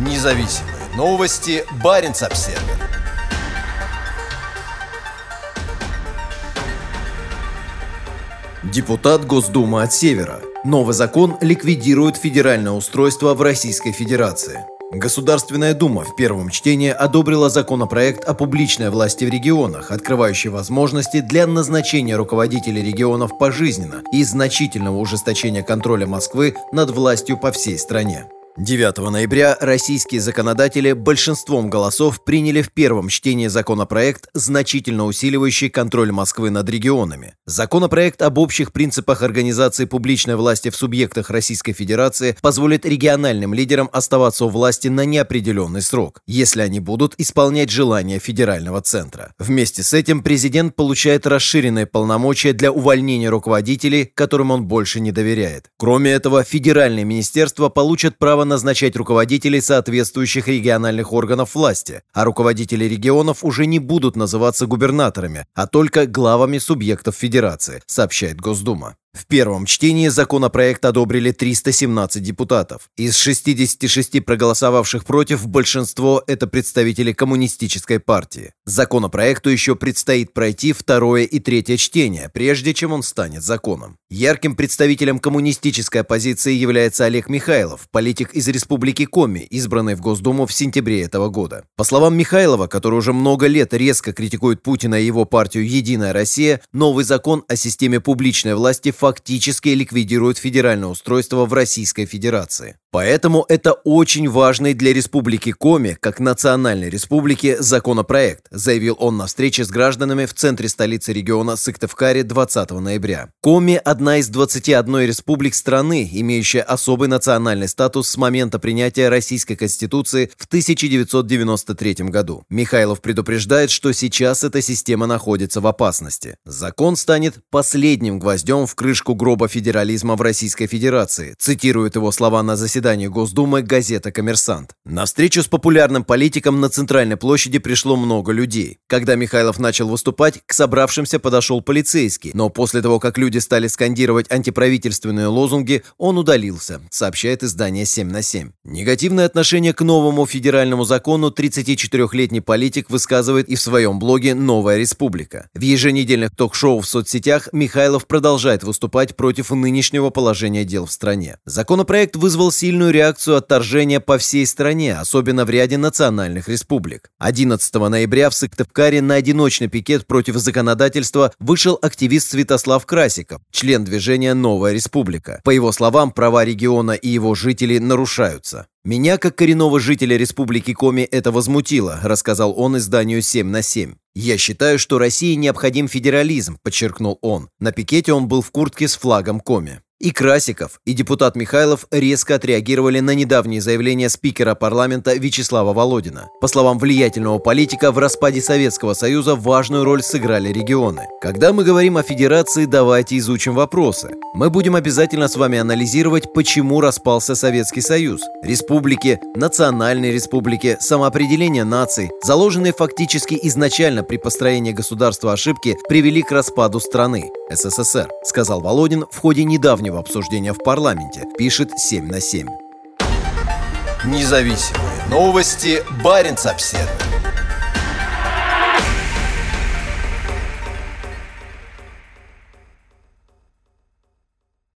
Независимые новости. Барин обсерва Депутат Госдумы от Севера. Новый закон ликвидирует федеральное устройство в Российской Федерации. Государственная Дума в первом чтении одобрила законопроект о публичной власти в регионах, открывающий возможности для назначения руководителей регионов пожизненно и значительного ужесточения контроля Москвы над властью по всей стране. 9 ноября российские законодатели большинством голосов приняли в первом чтении законопроект, значительно усиливающий контроль Москвы над регионами. Законопроект об общих принципах организации публичной власти в субъектах Российской Федерации позволит региональным лидерам оставаться у власти на неопределенный срок, если они будут исполнять желания федерального центра. Вместе с этим президент получает расширенные полномочия для увольнения руководителей, которым он больше не доверяет. Кроме этого, федеральные министерства получат право назначать руководителей соответствующих региональных органов власти, а руководители регионов уже не будут называться губернаторами, а только главами субъектов федерации, сообщает Госдума. В первом чтении законопроект одобрили 317 депутатов. Из 66 проголосовавших против большинство – это представители коммунистической партии. Законопроекту еще предстоит пройти второе и третье чтение, прежде чем он станет законом. Ярким представителем коммунистической оппозиции является Олег Михайлов, политик из Республики Коми, избранный в Госдуму в сентябре этого года. По словам Михайлова, который уже много лет резко критикует Путина и его партию «Единая Россия», новый закон о системе публичной власти фактически ликвидирует федеральное устройство в Российской Федерации. Поэтому это очень важный для Республики Коми, как национальной республики, законопроект, заявил он на встрече с гражданами в центре столицы региона Сыктывкаре 20 ноября. Коми – одна из 21 республик страны, имеющая особый национальный статус с момента принятия Российской Конституции в 1993 году. Михайлов предупреждает, что сейчас эта система находится в опасности. Закон станет последним гвоздем в крышку гроба федерализма в Российской Федерации, цитирует его слова на заседании заседании Госдумы газета «Коммерсант». На встречу с популярным политиком на Центральной площади пришло много людей. Когда Михайлов начал выступать, к собравшимся подошел полицейский, но после того, как люди стали скандировать антиправительственные лозунги, он удалился, сообщает издание «7 на 7». Негативное отношение к новому федеральному закону 34-летний политик высказывает и в своем блоге «Новая республика». В еженедельных ток-шоу в соцсетях Михайлов продолжает выступать против нынешнего положения дел в стране. Законопроект вызвал сильную сильную реакцию отторжения по всей стране, особенно в ряде национальных республик. 11 ноября в Сыктывкаре на одиночный пикет против законодательства вышел активист Святослав Красиков, член движения «Новая республика». По его словам, права региона и его жителей нарушаются. «Меня, как коренного жителя Республики Коми, это возмутило», рассказал он изданию 7 на 7. «Я считаю, что России необходим федерализм», подчеркнул он. На пикете он был в куртке с флагом Коми. И Красиков, и депутат Михайлов резко отреагировали на недавние заявления спикера парламента Вячеслава Володина. По словам влиятельного политика, в распаде Советского Союза важную роль сыграли регионы. Когда мы говорим о федерации, давайте изучим вопросы. Мы будем обязательно с вами анализировать, почему распался Советский Союз. Республики, национальные республики, самоопределение наций, заложенные фактически изначально при построении государства ошибки, привели к распаду страны. СССР, сказал Володин в ходе недавнего обсуждения в парламенте, пишет 7 на 7. Независимые новости. Барин обседный.